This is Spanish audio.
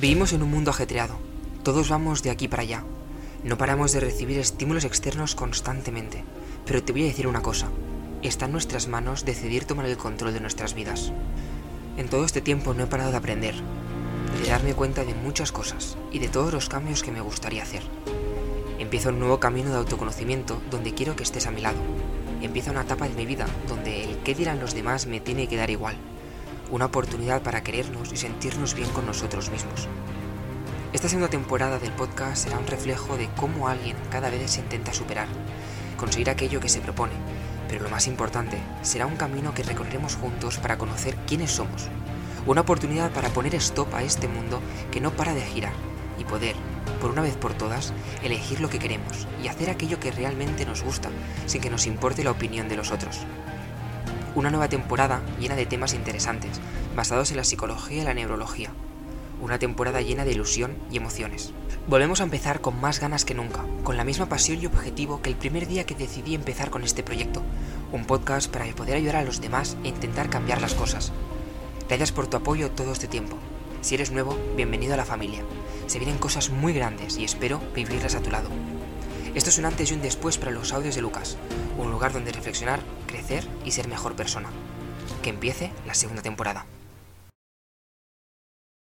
Vivimos en un mundo ajetreado. Todos vamos de aquí para allá. No paramos de recibir estímulos externos constantemente. Pero te voy a decir una cosa. Está en nuestras manos decidir tomar el control de nuestras vidas. En todo este tiempo no he parado de aprender, de darme cuenta de muchas cosas y de todos los cambios que me gustaría hacer. Empiezo un nuevo camino de autoconocimiento donde quiero que estés a mi lado. Empieza una etapa de mi vida donde el qué dirán los demás me tiene que dar igual una oportunidad para querernos y sentirnos bien con nosotros mismos. Esta segunda temporada del podcast será un reflejo de cómo alguien cada vez se intenta superar, conseguir aquello que se propone, pero lo más importante, será un camino que recorreremos juntos para conocer quiénes somos, una oportunidad para poner stop a este mundo que no para de girar y poder, por una vez por todas, elegir lo que queremos y hacer aquello que realmente nos gusta, sin que nos importe la opinión de los otros. Una nueva temporada llena de temas interesantes, basados en la psicología y la neurología. Una temporada llena de ilusión y emociones. Volvemos a empezar con más ganas que nunca, con la misma pasión y objetivo que el primer día que decidí empezar con este proyecto, un podcast para poder ayudar a los demás e intentar cambiar las cosas. Gracias por tu apoyo todo este tiempo. Si eres nuevo, bienvenido a la familia. Se vienen cosas muy grandes y espero vivirlas a tu lado. Esto es un antes y un después para los audios de Lucas, un lugar donde reflexionar, crecer y ser mejor persona. Que empiece la segunda temporada.